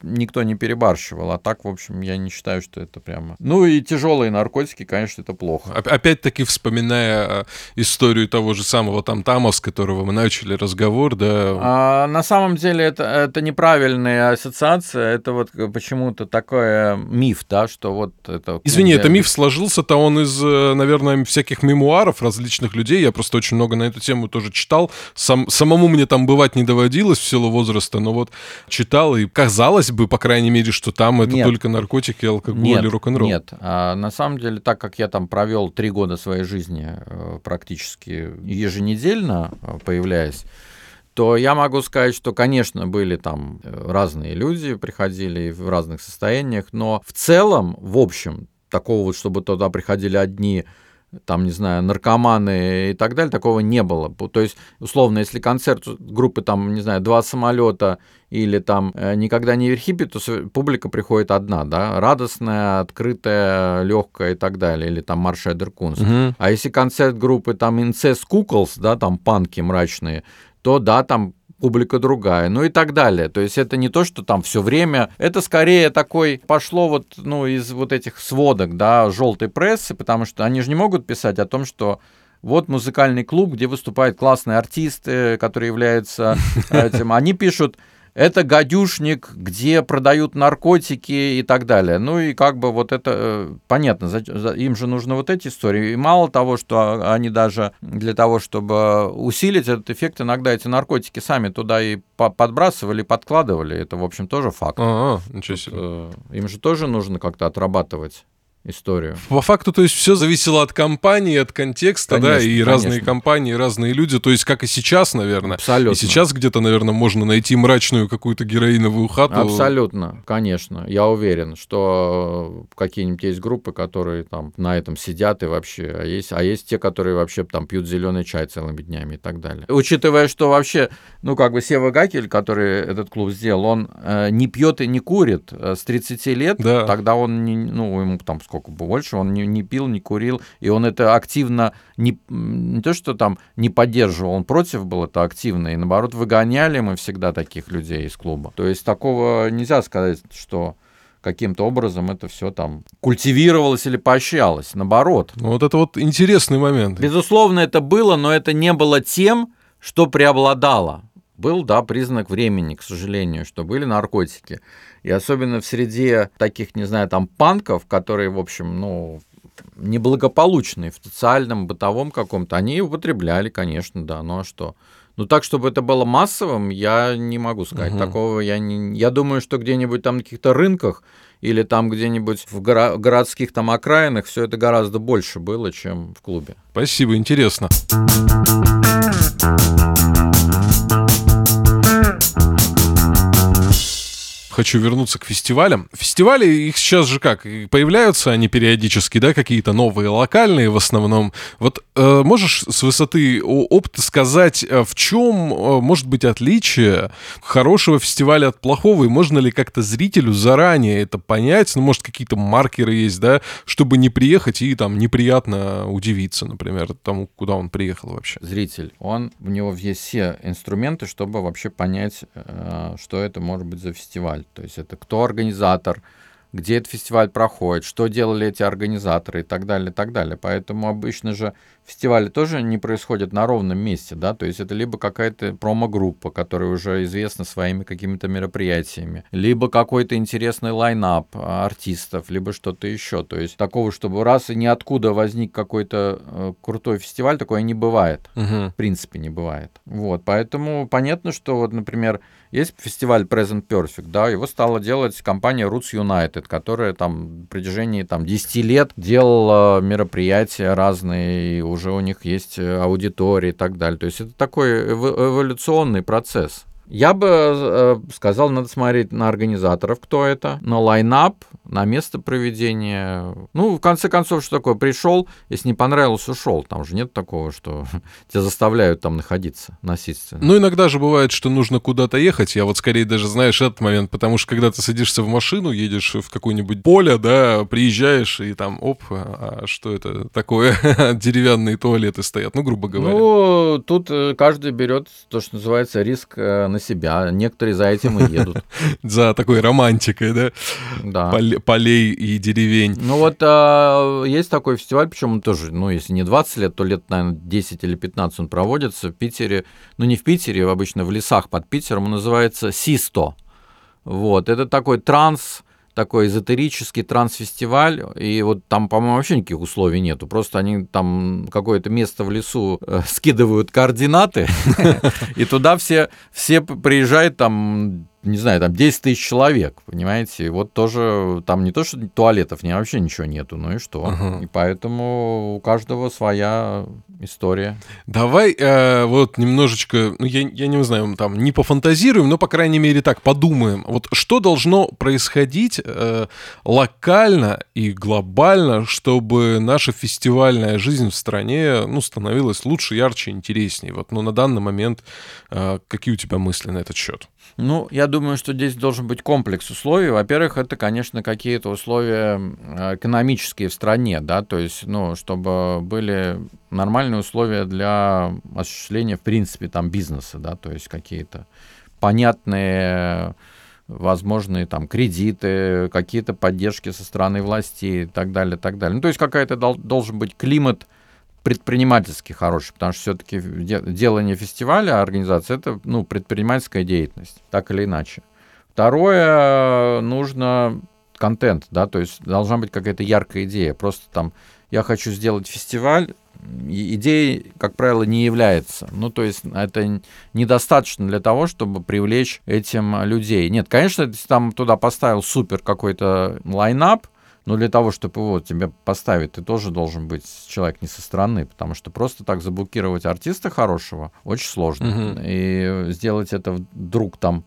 никто не перебарщивал, а так, в общем, я не считаю, что это прямо... Ну и тяжелые наркотики, конечно, это плохо. Опять-таки, вспоминая а, историю того же самого Тамтама, с которого мы начали разговор, да... А, на самом деле это, это неправильная ассоциация, это вот почему-то такой миф, да, что вот это... Извини, это миф сложился-то он из, э, наверное, всяких мемуаров различных людей, я просто очень много на эту тему тоже читал, Сам, самому мне там бывать не доводилось в силу возраста, но вот читал, и казалось бы, по крайней мере, что там это нет. только наркотики, алкоголь нет, и рок-н-ролл. Нет, а на самом деле, так как я там провел три года своей жизни э, практически еженедельно э, появляясь, то я могу сказать, что, конечно, были там э, разные люди, приходили в разных состояниях, но в целом, в общем, такого вот, чтобы туда приходили одни там, не знаю, наркоманы и так далее, такого не было. То есть, условно, если концерт группы, там, не знаю, два самолета или там э, никогда не верхипи, то публика приходит одна, да, радостная, открытая, легкая и так далее, или там Маршедер Кунс. Угу. А если концерт группы там Incest Куклс, да, там панки мрачные, то да, там публика другая, ну и так далее. То есть это не то, что там все время, это скорее такой пошло вот, ну, из вот этих сводок, да, желтой прессы, потому что они же не могут писать о том, что вот музыкальный клуб, где выступают классные артисты, которые являются этим. Они пишут, это гадюшник, где продают наркотики и так далее. Ну и как бы вот это э, понятно, им же нужны вот эти истории. И мало того, что они даже для того, чтобы усилить этот эффект, иногда эти наркотики сами туда и подбрасывали, подкладывали. Это, в общем, тоже факт. А, -а ничего себе. Э, им же тоже нужно как-то отрабатывать историю. По факту, то есть все зависело от компании, от контекста, конечно, да, и конечно. разные компании, разные люди, то есть как и сейчас, наверное. Абсолютно. И сейчас где-то, наверное, можно найти мрачную какую-то героиновую хату. Абсолютно, конечно. Я уверен, что какие-нибудь есть группы, которые там на этом сидят и вообще, а есть, а есть те, которые вообще там пьют зеленый чай целыми днями и так далее. Учитывая, что вообще, ну как бы Сева Гакель, который этот клуб сделал, он э, не пьет и не курит э, с 30 лет, да. тогда он, не, ну, ему там сколько больше, он не, не пил, не курил, и он это активно не, не то, что там не поддерживал, он против был это активно, и наоборот выгоняли мы всегда таких людей из клуба. То есть такого нельзя сказать, что каким-то образом это все там культивировалось или поощрялось, наоборот. Ну, вот это вот интересный момент. Безусловно, это было, но это не было тем, что преобладало. Был, да, признак времени, к сожалению, что были наркотики. И особенно в среде таких, не знаю, там панков, которые, в общем, ну, неблагополучные в социальном, бытовом каком-то, они употребляли, конечно, да, ну а что? Ну так, чтобы это было массовым, я не могу сказать. Угу. Такого я не... Я думаю, что где-нибудь там на каких-то рынках или там где-нибудь в горо... городских там окраинах все это гораздо больше было, чем в клубе. Спасибо, интересно. Хочу вернуться к фестивалям. Фестивали, их сейчас же как, появляются они периодически, да, какие-то новые, локальные в основном. Вот э, можешь с высоты опыта сказать, э, в чем э, может быть отличие хорошего фестиваля от плохого, и можно ли как-то зрителю заранее это понять, ну, может, какие-то маркеры есть, да, чтобы не приехать и там неприятно удивиться, например, тому, куда он приехал вообще? Зритель, он, у него есть все инструменты, чтобы вообще понять, э, что это может быть за фестиваль. То есть это кто организатор, где этот фестиваль проходит, что делали эти организаторы и так далее, и так далее. Поэтому обычно же фестивали тоже не происходят на ровном месте, да, то есть это либо какая-то промо-группа, которая уже известна своими какими-то мероприятиями, либо какой-то интересный лайнап артистов, либо что-то еще. То есть такого, чтобы раз и ниоткуда возник какой-то э, крутой фестиваль, такое не бывает. Угу. В принципе, не бывает. Вот, поэтому понятно, что вот, например, есть фестиваль Present Perfect, да, его стала делать компания Roots United, которая там в протяжении там 10 лет делала мероприятия разные, уже у них есть аудитория и так далее. То есть это такой эволюционный процесс. Я бы э, сказал, надо смотреть на организаторов, кто это, на лайнап, на место проведения. Ну, в конце концов, что такое? Пришел, если не понравилось, ушел. Там же нет такого, что [laughs] тебя заставляют там находиться насильственно. Ну, иногда же бывает, что нужно куда-то ехать. Я вот скорее даже знаешь этот момент, потому что когда ты садишься в машину, едешь в какое-нибудь поле, да, приезжаешь, и там, оп, а что это такое? [laughs] Деревянные туалеты стоят, ну, грубо говоря. Ну, тут э, каждый берет то, что называется риск э, на себя. Некоторые за этим и едут. [laughs] За такой романтикой, да? Да. Полей и деревень. Ну вот а, есть такой фестиваль, причем он тоже, ну если не 20 лет, то лет, наверное, 10 или 15 он проводится в Питере. Ну не в Питере, обычно в лесах под Питером. Он называется СИСТО. Вот, это такой транс, такой эзотерический трансфестиваль, и вот там, по-моему, вообще никаких условий нету, просто они там какое-то место в лесу э, скидывают координаты, [laughs] и туда все, все приезжают там не знаю, там 10 тысяч человек, понимаете, и вот тоже там не то, что туалетов, не вообще ничего нету, ну и что. Uh-huh. И поэтому у каждого своя история. Давай э, вот немножечко, ну я, я не знаю, там не пофантазируем, но по крайней мере так подумаем. Вот что должно происходить э, локально и глобально, чтобы наша фестивальная жизнь в стране, ну, становилась лучше, ярче, интереснее. Вот, ну, на данный момент э, какие у тебя мысли на этот счет? Ну, я думаю, что здесь должен быть комплекс условий. Во-первых, это, конечно, какие-то условия экономические в стране, да, то есть, ну, чтобы были нормальные условия для осуществления, в принципе, там бизнеса, да, то есть какие-то понятные возможные там кредиты, какие-то поддержки со стороны властей и так далее, так далее. Ну, то есть какая-то дол- должен быть климат предпринимательски хороший, потому что все-таки делание фестиваля, организация, это ну, предпринимательская деятельность, так или иначе. Второе, нужно контент, да, то есть должна быть какая-то яркая идея. Просто там я хочу сделать фестиваль, идеей, как правило, не является. Ну, то есть это недостаточно для того, чтобы привлечь этим людей. Нет, конечно, если там туда поставил супер какой-то лайнап, но для того, чтобы его тебе поставить, ты тоже должен быть человек не со стороны, потому что просто так заблокировать артиста хорошего очень сложно. Угу. И сделать это вдруг там,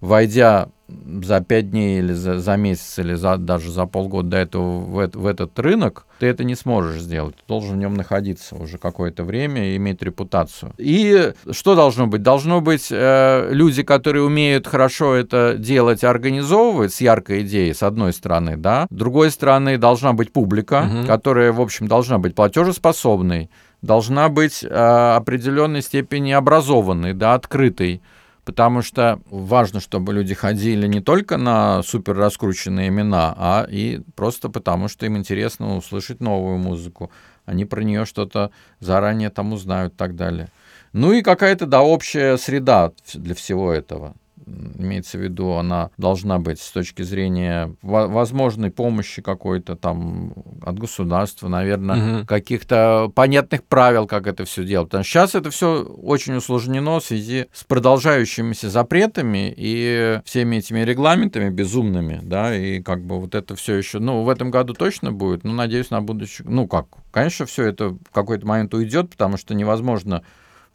войдя за пять дней или за, за месяц, или за, даже за полгода до этого в, в этот рынок, ты это не сможешь сделать. Ты должен в нем находиться уже какое-то время и иметь репутацию. И что должно быть? Должно быть э, люди, которые умеют хорошо это делать, организовывать с яркой идеей, с одной стороны, да. С другой стороны, должна быть публика, угу. которая, в общем, должна быть платежеспособной, должна быть э, определенной степени образованной, да, открытой потому что важно, чтобы люди ходили не только на супер раскрученные имена, а и просто потому, что им интересно услышать новую музыку. Они про нее что-то заранее там узнают и так далее. Ну и какая-то, да, общая среда для всего этого имеется в виду, она должна быть с точки зрения возможной помощи какой-то там от государства, наверное, угу. каких-то понятных правил, как это все делать. Потому что сейчас это все очень усложнено в связи с продолжающимися запретами и всеми этими регламентами безумными, да, и как бы вот это все еще, ну, в этом году точно будет, но надеюсь, на будущее, ну, как, конечно, все это в какой-то момент уйдет, потому что невозможно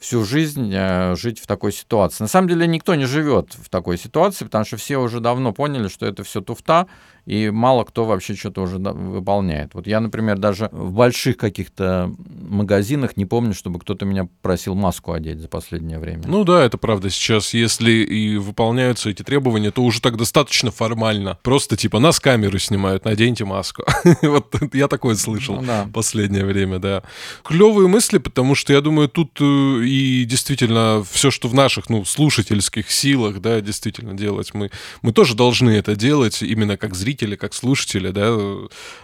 всю жизнь э, жить в такой ситуации. На самом деле никто не живет в такой ситуации, потому что все уже давно поняли, что это все туфта, и мало кто вообще что-то уже выполняет. Вот я, например, даже в больших каких-то магазинах не помню, чтобы кто-то меня просил маску одеть за последнее время. Ну да, это правда. Сейчас, если и выполняются эти требования, то уже так достаточно формально. Просто типа нас камеры снимают, наденьте маску. [laughs] вот я такое слышал ну, да. последнее время, да. Клевые мысли, потому что я думаю, тут э, и действительно все, что в наших, ну, слушательских силах, да, действительно делать, мы, мы тоже должны это делать именно как зрители зрители, как слушатели, да,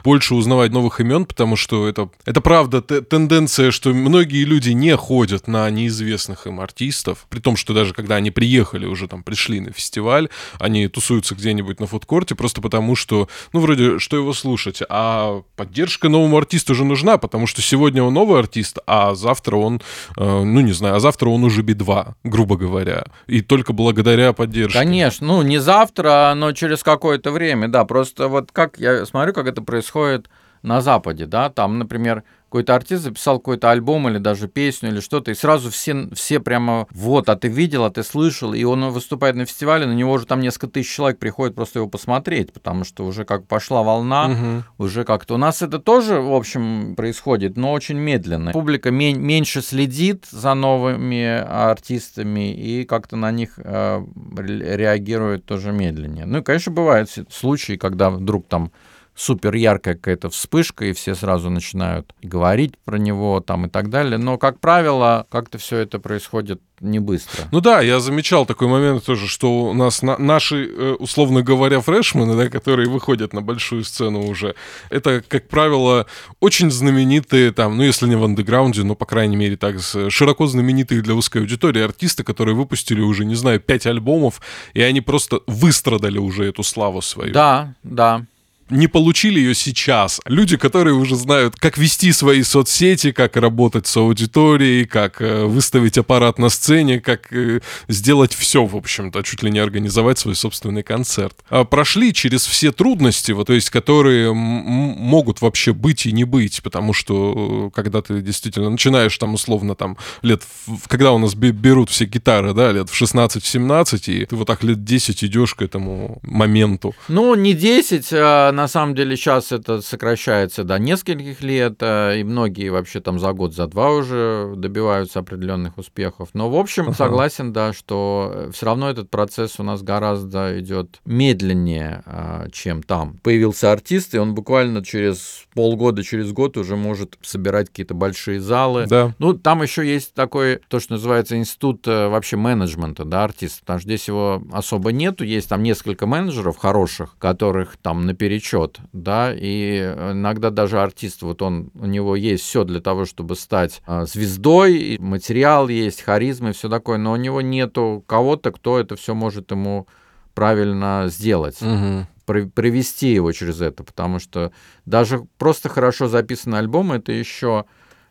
больше узнавать новых имен, потому что это, это правда тенденция, что многие люди не ходят на неизвестных им артистов, при том, что даже когда они приехали, уже там пришли на фестиваль, они тусуются где-нибудь на фудкорте, просто потому что, ну, вроде, что его слушать, а поддержка новому артисту уже нужна, потому что сегодня он новый артист, а завтра он, э, ну, не знаю, а завтра он уже Би-2, грубо говоря, и только благодаря поддержке. Конечно, ну, не завтра, но через какое-то время, да, Просто вот как я смотрю, как это происходит на Западе, да, там, например, какой-то артист записал какой-то альбом или даже песню или что-то, и сразу все, все прямо, вот, а ты видел, а ты слышал, и он выступает на фестивале, на него уже там несколько тысяч человек приходит просто его посмотреть, потому что уже как пошла волна, угу. уже как-то... У нас это тоже, в общем, происходит, но очень медленно. Публика мен- меньше следит за новыми артистами и как-то на них э, реагирует тоже медленнее. Ну и, конечно, бывают случаи, когда вдруг там супер яркая какая-то вспышка, и все сразу начинают говорить про него там и так далее. Но, как правило, как-то все это происходит не быстро. Ну да, я замечал такой момент тоже, что у нас на, наши, э, условно говоря, фрешмены, да, которые выходят на большую сцену уже, это, как правило, очень знаменитые там, ну если не в андеграунде, но, по крайней мере, так, широко знаменитые для узкой аудитории артисты, которые выпустили уже, не знаю, пять альбомов, и они просто выстрадали уже эту славу свою. Да, да не получили ее сейчас. Люди, которые уже знают, как вести свои соцсети, как работать с аудиторией, как э, выставить аппарат на сцене, как э, сделать все, в общем-то, чуть ли не организовать свой собственный концерт. А прошли через все трудности, вот, то есть, которые могут вообще быть и не быть, потому что э, когда ты действительно начинаешь там условно там лет, когда у нас берут все гитары, да, лет в 16-17, и ты вот так лет 10 идешь к этому моменту. Ну, не 10, а на самом деле сейчас это сокращается до нескольких лет, э, и многие вообще там за год, за два уже добиваются определенных успехов. Но, в общем, согласен, да, что э, все равно этот процесс у нас гораздо идет медленнее, а, чем там. Появился артист, и он буквально через полгода, через год уже может собирать какие-то большие залы. Да. Ну, там еще есть такой, то, что называется институт э, вообще менеджмента, да, артиста, потому что здесь его особо нету, есть там несколько менеджеров хороших, которых там наперечет влечет, да, и иногда даже артист, вот он, у него есть все для того, чтобы стать а, звездой, материал есть, харизма и все такое, но у него нету кого-то, кто это все может ему правильно сделать. Угу привести его через это, потому что даже просто хорошо записанный альбом это еще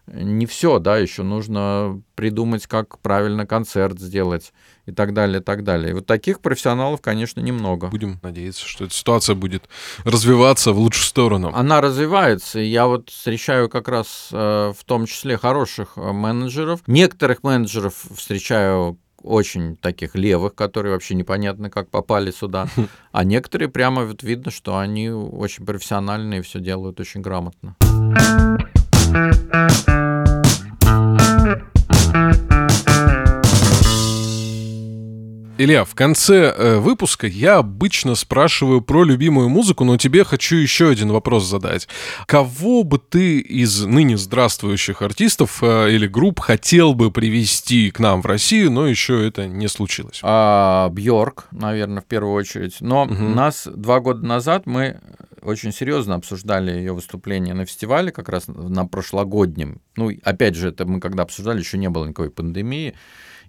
не все, да, еще нужно придумать, как правильно концерт сделать и так далее, и так далее. И вот таких профессионалов, конечно, немного. Будем надеяться, что эта ситуация будет развиваться в лучшую сторону. Она развивается, и я вот встречаю как раз э, в том числе хороших э, менеджеров. Некоторых менеджеров встречаю очень таких левых, которые вообще непонятно, как попали сюда. [laughs] А некоторые прямо вот видно, что они очень профессиональные и все делают очень грамотно. Илья, в конце э, выпуска я обычно спрашиваю про любимую музыку, но тебе хочу еще один вопрос задать. Кого бы ты из ныне здравствующих артистов э, или групп хотел бы привести к нам в Россию, но еще это не случилось? А, Бьорк, наверное, в первую очередь. Но угу. нас два года назад мы очень серьезно обсуждали ее выступление на фестивале, как раз на прошлогоднем. Ну, опять же, это мы когда обсуждали, еще не было никакой пандемии.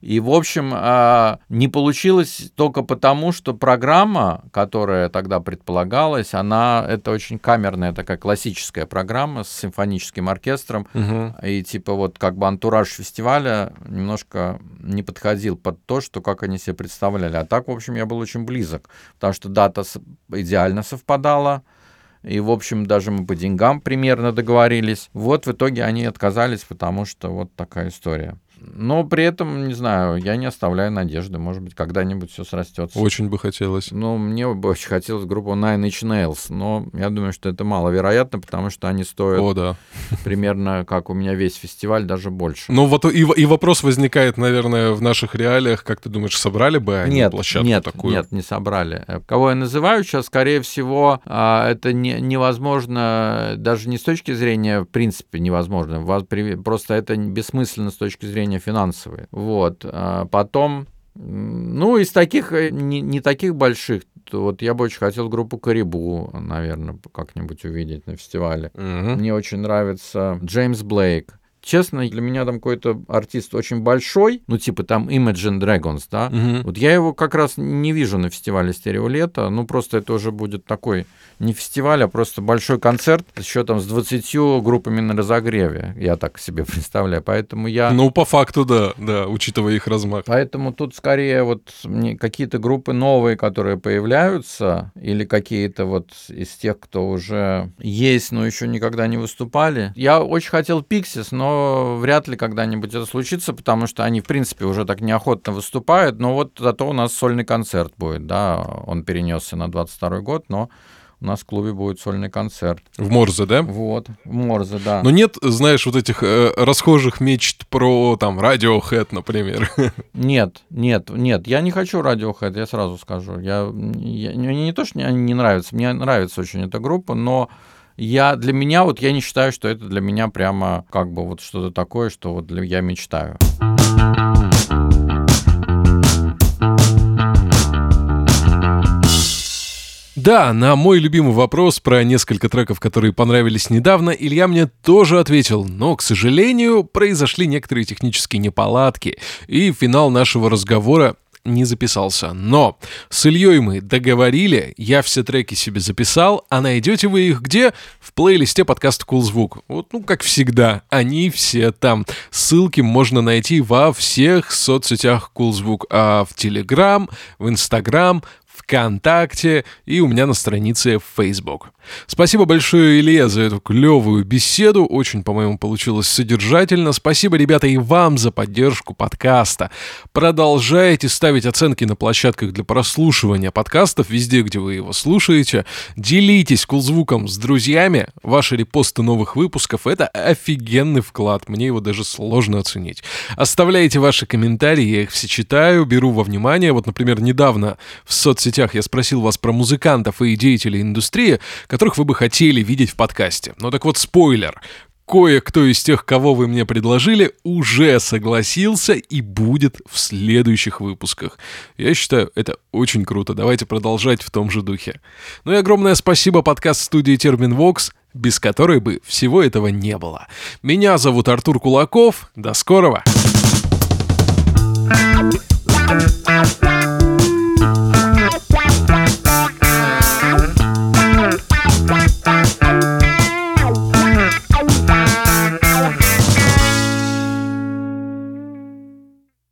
И, в общем, а, не получилось только потому, что программа, которая тогда предполагалась, она это очень камерная такая классическая программа с симфоническим оркестром. Угу. И типа вот как бы антураж фестиваля немножко не подходил под то, что как они себе представляли. А так, в общем, я был очень близок, потому что дата идеально совпадала. И, в общем, даже мы по деньгам примерно договорились. Вот в итоге они отказались, потому что вот такая история. Но при этом, не знаю, я не оставляю надежды. Может быть, когда-нибудь все срастется. Очень бы хотелось. Ну, мне бы очень хотелось группу Nine Inch Nails, но я думаю, что это маловероятно, потому что они стоят О, да. примерно как у меня весь фестиваль, даже больше. Ну, вот и, и вопрос возникает, наверное, в наших реалиях. Как ты думаешь, собрали бы они нет, площадку нет, такую? Нет, не собрали. Э, кого я называю сейчас, скорее всего, а, это не, невозможно, даже не с точки зрения, в принципе, невозможно. Просто это бессмысленно с точки зрения финансовой. Вот. А потом ну, из таких, э, не, не таких больших, вот я бы очень хотел группу Карибу, наверное, как-нибудь увидеть на фестивале. Угу. Мне очень нравится Джеймс Блейк. Честно, для меня там какой-то артист очень большой, ну, типа там Imagine Dragons, да, Мгм. вот я его как раз не вижу на фестивале «Стереолето», ну, просто это уже будет такой не фестиваль, а просто большой концерт еще там с 20 группами на разогреве, я так себе [laughs] представляю, поэтому я... Ну, по факту, да, да, учитывая их размах. Поэтому тут скорее вот какие-то группы новые, которые появляются, или какие-то вот из тех, кто уже есть, но еще никогда не выступали. Я очень хотел Pixies, но вряд ли когда-нибудь это случится, потому что они, в принципе, уже так неохотно выступают. Но вот зато у нас сольный концерт будет, да, он перенесся на 22 год, но у нас в клубе будет сольный концерт. В Морзе, да? Вот, в Морзе, да. Но нет, знаешь, вот этих э, расхожих мечт про там Radiohead, например. [laughs] Нет, нет, нет, я не хочу Radiohead, я сразу скажу. Я, я- мне не то, что мне они не нравятся, мне нравится очень эта группа, но я для меня, вот я не считаю, что это для меня прямо как бы вот что-то такое, что вот для, я мечтаю. Да, на мой любимый вопрос про несколько треков, которые понравились недавно, Илья мне тоже ответил, но, к сожалению, произошли некоторые технические неполадки, и финал нашего разговора не записался. Но с Ильей мы договорили, я все треки себе записал, а найдете вы их где? В плейлисте подкаста Cool Звук. Вот, ну, как всегда, они все там. Ссылки можно найти во всех соцсетях Cool Звук, а в Телеграм, в Инстаграм, ВКонтакте и у меня на странице в Facebook. Спасибо большое, Илья, за эту клевую беседу. Очень, по-моему, получилось содержательно. Спасибо, ребята, и вам за поддержку подкаста. Продолжайте ставить оценки на площадках для прослушивания подкастов везде, где вы его слушаете. Делитесь кулзвуком с друзьями. Ваши репосты новых выпусков — это офигенный вклад. Мне его даже сложно оценить. Оставляйте ваши комментарии, я их все читаю, беру во внимание. Вот, например, недавно в соцсетях соцсетях я спросил вас про музыкантов и деятелей индустрии, которых вы бы хотели видеть в подкасте. Ну так вот, спойлер кое-кто из тех, кого вы мне предложили, уже согласился и будет в следующих выпусках. Я считаю, это очень круто. Давайте продолжать в том же духе. Ну и огромное спасибо подкаст-студии «Терминвокс», без которой бы всего этого не было. Меня зовут Артур Кулаков. До скорого! Thank you.